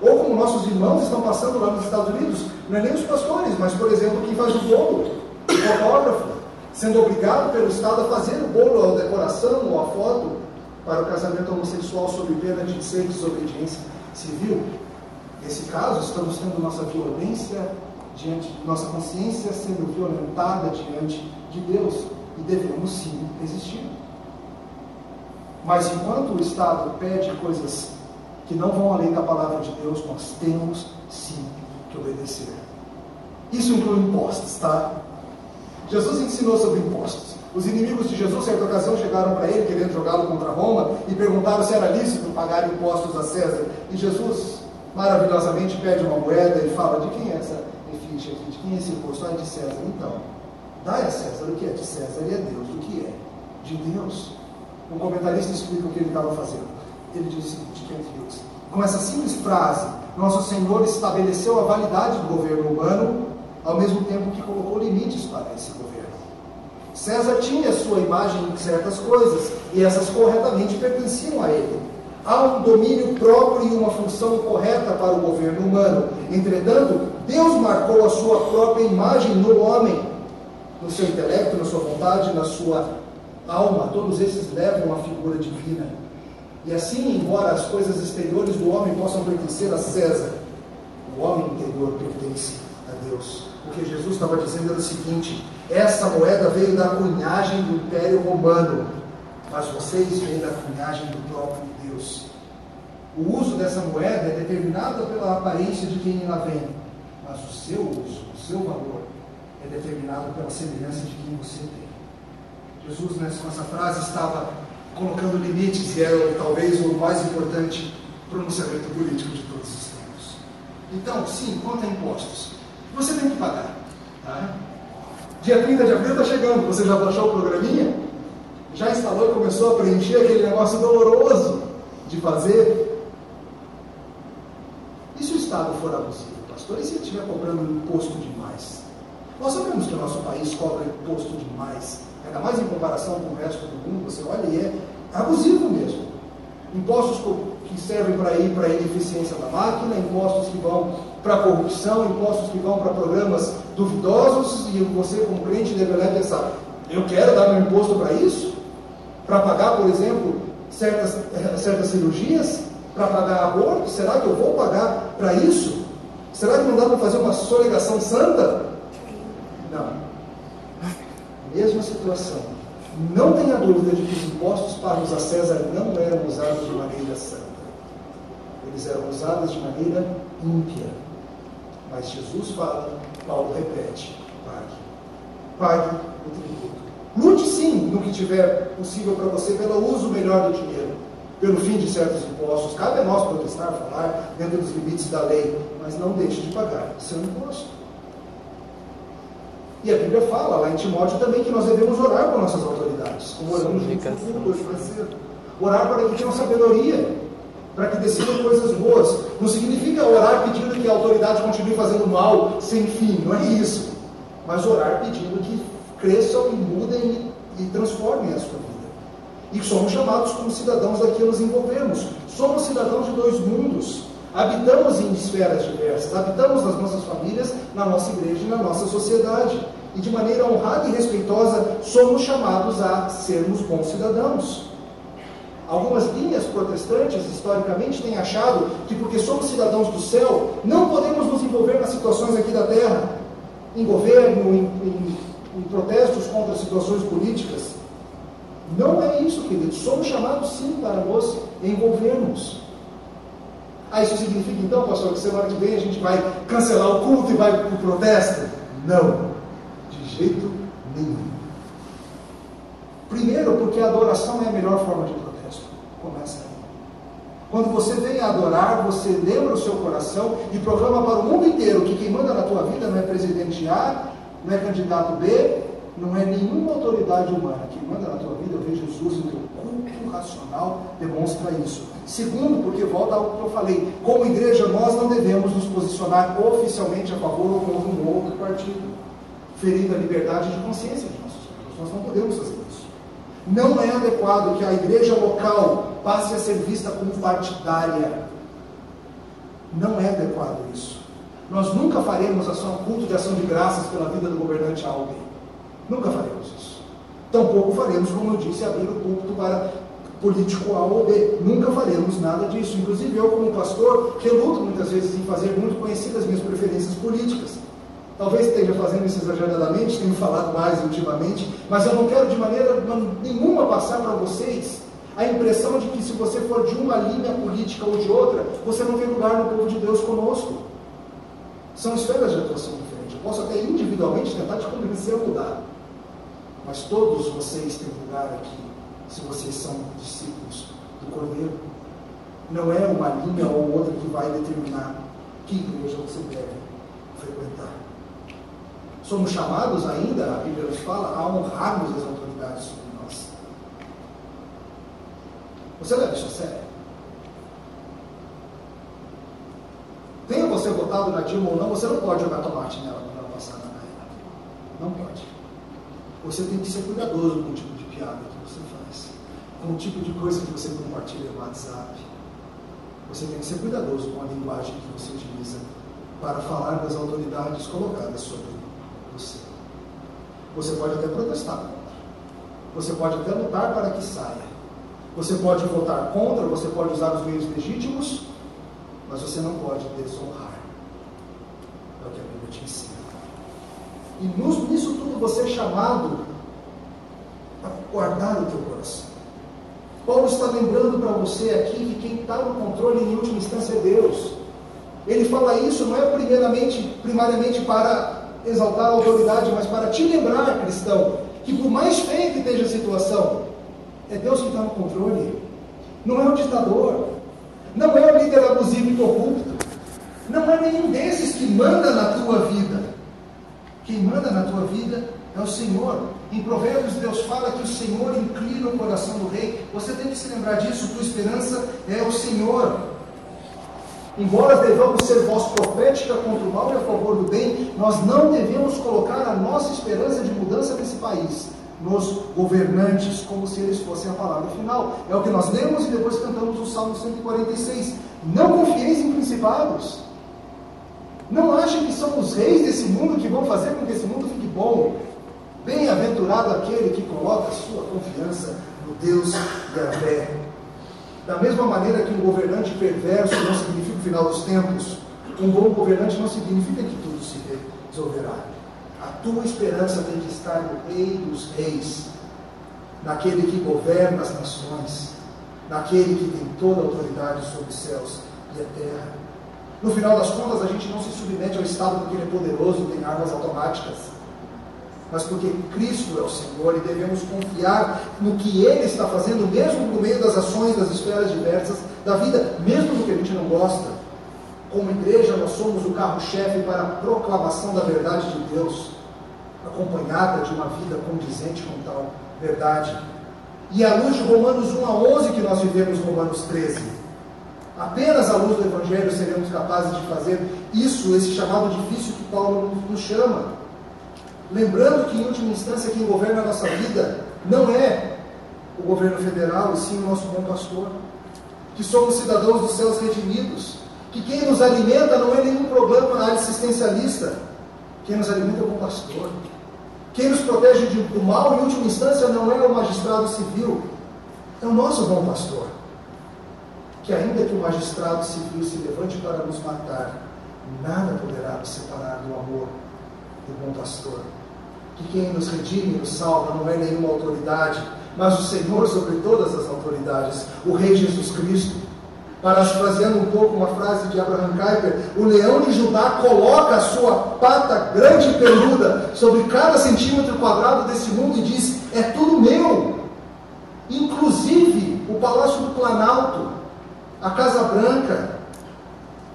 Ou como nossos irmãos estão passando lá nos Estados Unidos, não é nem os pastores, mas, por exemplo, quem faz o bolo, o fotógrafo, sendo obrigado pelo Estado a fazer o bolo, a decoração ou a foto para o casamento homossexual sob pena de ser desobediência civil. Nesse caso, estamos tendo nossa violência diante nossa consciência sendo violentada diante de Deus e devemos sim resistir. Mas enquanto o Estado pede coisas que não vão além da palavra de Deus, nós temos sim que obedecer. Isso inclui impostos, tá? Jesus ensinou sobre impostos. Os inimigos de Jesus, certa ocasião, chegaram para ele, querendo jogá-lo contra Roma, e perguntaram se era lícito pagar impostos a César. E Jesus, maravilhosamente, pede uma moeda e fala: De quem é essa efígie aqui? De quem é esse imposto? Ah, é de César. Então, dá a César o que é de César e a Deus o que é de Deus. Um comentarista explica o que ele estava fazendo. Ele diz o seguinte: Kent Hughes. Com essa simples frase, nosso Senhor estabeleceu a validade do governo humano, ao mesmo tempo que colocou limites para esse governo. César tinha sua imagem em certas coisas, e essas corretamente pertenciam a ele. Há um domínio próprio e uma função correta para o governo humano. Entretanto, Deus marcou a sua própria imagem no homem, no seu intelecto, na sua vontade, na sua alma. Todos esses levam a figura divina. E assim, embora as coisas exteriores do homem possam pertencer a César, o homem interior pertence a Deus. O que Jesus estava dizendo era o seguinte: essa moeda veio da cunhagem do Império Romano, mas vocês vêm da cunhagem do próprio Deus. O uso dessa moeda é determinado pela aparência de quem ela vem, mas o seu uso, o seu valor, é determinado pela semelhança de quem você tem. Jesus, nessa frase, estava colocando limites e era talvez o mais importante pronunciamento político de todos os tempos. Então, sim, quanto a impostos, você tem que pagar. Tá? Dia 30 de abril está chegando, você já baixou o programinha? Já instalou e começou a preencher aquele negócio doloroso de fazer? E se o Estado for abusivo, pastor? E se ele estiver cobrando imposto demais? Nós sabemos que o nosso país cobra imposto demais, ainda mais em comparação com o resto do mundo, você olha e é abusivo mesmo. Impostos que servem para ir para a ineficiência da máquina, impostos que vão para a corrupção, impostos que vão para programas duvidosos, e você, como crente, deveria pensar: eu quero dar meu imposto para isso? Para pagar, por exemplo, certas, certas cirurgias? Para pagar aborto? Será que eu vou pagar para isso? Será que não dá para fazer uma sonegação santa? Não. Mesma situação. Não tenha dúvida de que os impostos pagos a César não eram usados de maneira santa. Eles eram usados de maneira ímpia. Mas Jesus fala, Paulo repete: pague. Pague o tributo. Lute sim no que tiver possível para você pelo uso melhor do dinheiro, pelo fim de certos impostos. Cabe a nós protestar, falar dentro dos limites da lei, mas não deixe de pagar seu imposto. E a Bíblia fala lá em Timóteo também que nós devemos orar por nossas autoridades, como oramos juntos hoje mais cedo. Orar para que tenham sabedoria, para que decidam coisas boas. Não significa orar pedindo que a autoridade continue fazendo mal sem fim, não é isso. Mas orar pedindo que cresçam e mudem e, e transformem a sua vida. E somos chamados como cidadãos daqui a nos envolvermos. Somos cidadãos de dois mundos. Habitamos em esferas diversas, habitamos nas nossas famílias, na nossa igreja e na nossa sociedade. E de maneira honrada e respeitosa, somos chamados a sermos bons cidadãos. Algumas linhas protestantes, historicamente, têm achado que porque somos cidadãos do céu, não podemos nos envolver nas situações aqui da terra, em governo, em, em, em protestos contra situações políticas. Não é isso, queridos. Somos chamados sim para nos envolvermos. Ah, isso significa então, pastor, que semana que vem a gente vai cancelar o culto e vai para o protesto? Não, jeito nenhum. Primeiro, porque a adoração é a melhor forma de protesto. Começa aí. Quando você vem adorar, você lembra o seu coração e proclama para o mundo inteiro que quem manda na tua vida não é presidente A, não é candidato B, não é nenhuma autoridade humana. Quem manda na tua vida é Jesus o teu culto racional demonstra isso. Segundo, porque volta ao que eu falei, como igreja nós não devemos nos posicionar oficialmente a favor ou contra um outro partido, ferindo a liberdade de consciência de nossos membros. Nós não podemos fazer isso. Não é adequado que a igreja local passe a ser vista como partidária. Não é adequado isso. Nós nunca faremos ação, culto de ação de graças pela vida do governante alguém. Nunca faremos isso. Tampouco faremos, como eu disse, abrir o púlpito para político A ou B. Nunca faremos nada disso. Inclusive, eu, como pastor, reluto muitas vezes em fazer muito conhecidas minhas preferências políticas. Talvez esteja fazendo isso exageradamente, tenho falado mais ultimamente, mas eu não quero de maneira nenhuma passar para vocês a impressão de que se você for de uma linha política ou de outra, você não tem lugar no povo de Deus conosco. São esferas de atuação diferentes. Eu posso até individualmente tentar te convencer a mudar. Mas todos vocês têm lugar aqui, se vocês são discípulos do Cordeiro. Não é uma linha ou outra que vai determinar que igreja você deve frequentar. Somos chamados ainda, a Bíblia nos fala, a honrarmos as autoridades sobre nós. Você leva isso a sério? Tenha você votado na Dilma ou não, você não pode jogar tomate nela quando ela passar na ela. Não pode. Você tem que ser cuidadoso com o tipo de piada que você faz, com o tipo de coisa que você compartilha no WhatsApp. Você tem que ser cuidadoso com a linguagem que você utiliza para falar das autoridades colocadas sobre você. Você pode até protestar contra. Você pode até lutar para que saia. Você pode votar contra, você pode usar os meios legítimos, mas você não pode desonrar. É o que a Bíblia te ensina. E nisso tudo você é chamado a guardar o teu coração. Paulo está lembrando para você aqui que quem está no controle em última instância é Deus. Ele fala isso não é primeiramente, primariamente para exaltar a autoridade, mas para te lembrar, cristão, que por mais feia que esteja a situação, é Deus que está no controle. Não é o ditador. Não é o líder abusivo e corrupto. Não é nenhum desses que manda na tua vida. Quem manda na tua vida é o Senhor. Em Provérbios, Deus fala que o Senhor inclina o coração do rei. Você tem que se lembrar disso. Tua esperança é o Senhor. Embora devamos ser voz profética contra o mal e a favor do bem, nós não devemos colocar a nossa esperança de mudança nesse país nos governantes, como se eles fossem a palavra final. É o que nós lemos e depois cantamos o Salmo 146. Não confieis em principados. Não achem que são os reis desse mundo que vão fazer com que esse mundo fique bom. Bem-aventurado aquele que coloca sua confiança no Deus da fé. Da mesma maneira que um governante perverso não significa final dos tempos, um bom governante não significa que tudo se resolverá. A tua esperança tem que estar no Rei dos Reis, naquele que governa as nações, naquele que tem toda a autoridade sobre os céus e a terra. No final das contas, a gente não se submete ao Estado porque ele é poderoso, tem armas automáticas mas porque Cristo é o Senhor e devemos confiar no que Ele está fazendo, mesmo no meio das ações das esferas diversas da vida, mesmo no que a gente não gosta. Como igreja, nós somos o carro-chefe para a proclamação da verdade de Deus, acompanhada de uma vida condizente com tal verdade. E à luz de Romanos 1 a 11 que nós vivemos Romanos 13. Apenas à luz do Evangelho seremos capazes de fazer isso, esse chamado difícil que Paulo nos chama. Lembrando que, em última instância, quem governa a nossa vida não é o governo federal, e sim o nosso bom pastor. Que somos cidadãos dos céus redimidos. Que quem nos alimenta não é nenhum problema assistencialista. Quem nos alimenta é o pastor. Quem nos protege do mal, em última instância, não é o magistrado civil, é o nosso bom pastor. Que ainda que o magistrado civil se levante para nos matar, nada poderá nos separar do amor do bom pastor. Que quem nos redime, nos salva, não é nenhuma autoridade, mas o Senhor sobre todas as autoridades, o Rei Jesus Cristo. Parafraseando um pouco uma frase de Abraham Kuyper, o leão de Judá coloca a sua pata grande e peluda sobre cada centímetro quadrado desse mundo e diz: É tudo meu. Inclusive o Palácio do Planalto, a Casa Branca,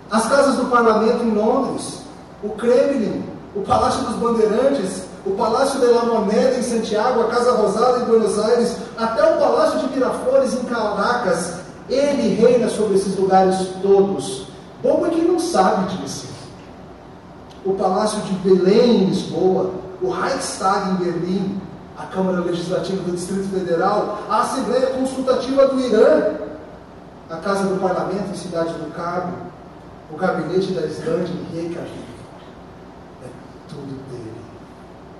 as casas do parlamento em Londres, o Kremlin, o Palácio dos Bandeirantes, o Palácio de la Moneda em Santiago, a Casa Rosada em Buenos Aires, até o Palácio de Miraflores em Caracas. Ele reina sobre esses lugares todos. Bobo é quem não sabe disso. O Palácio de Belém em Lisboa, o Reichstag em Berlim, a Câmara Legislativa do Distrito Federal, a Assembleia Consultativa do Irã, a Casa do Parlamento em Cidade do Cabo, o Gabinete da Islândia em Reykjavik tudo dele.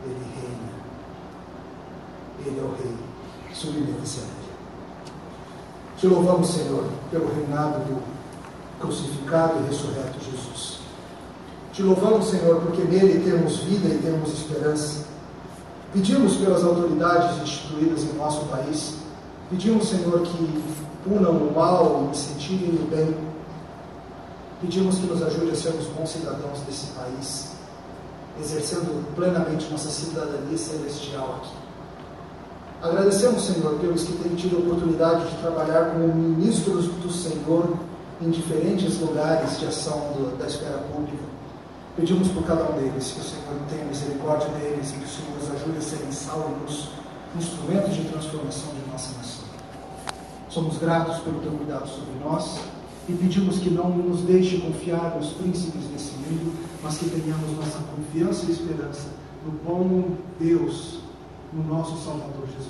Ele reina. Ele é o Rei, submeta-se. Te louvamos, Senhor, pelo reinado do crucificado e ressurreto Jesus. Te louvamos, Senhor, porque nele temos vida e temos esperança. Pedimos pelas autoridades instituídas em nosso país, pedimos, Senhor, que punam o mal e incentivem o bem. Pedimos que nos ajude a sermos bons cidadãos desse país, exercendo plenamente nossa cidadania celestial aqui. Agradecemos, Senhor, pelos que têm tido a oportunidade de trabalhar como ministros do Senhor em diferentes lugares de ação do, da esfera pública. Pedimos por cada um deles que o Senhor tenha misericórdia deles e que o Senhor os ajude a serem sal luz, instrumentos de transformação de nossa nação. Somos gratos pelo teu cuidado sobre nós e pedimos que não nos deixe confiar nos príncipes desse mundo, mas que tenhamos nossa confiança e esperança no bom Deus, no nosso Salvador Jesus.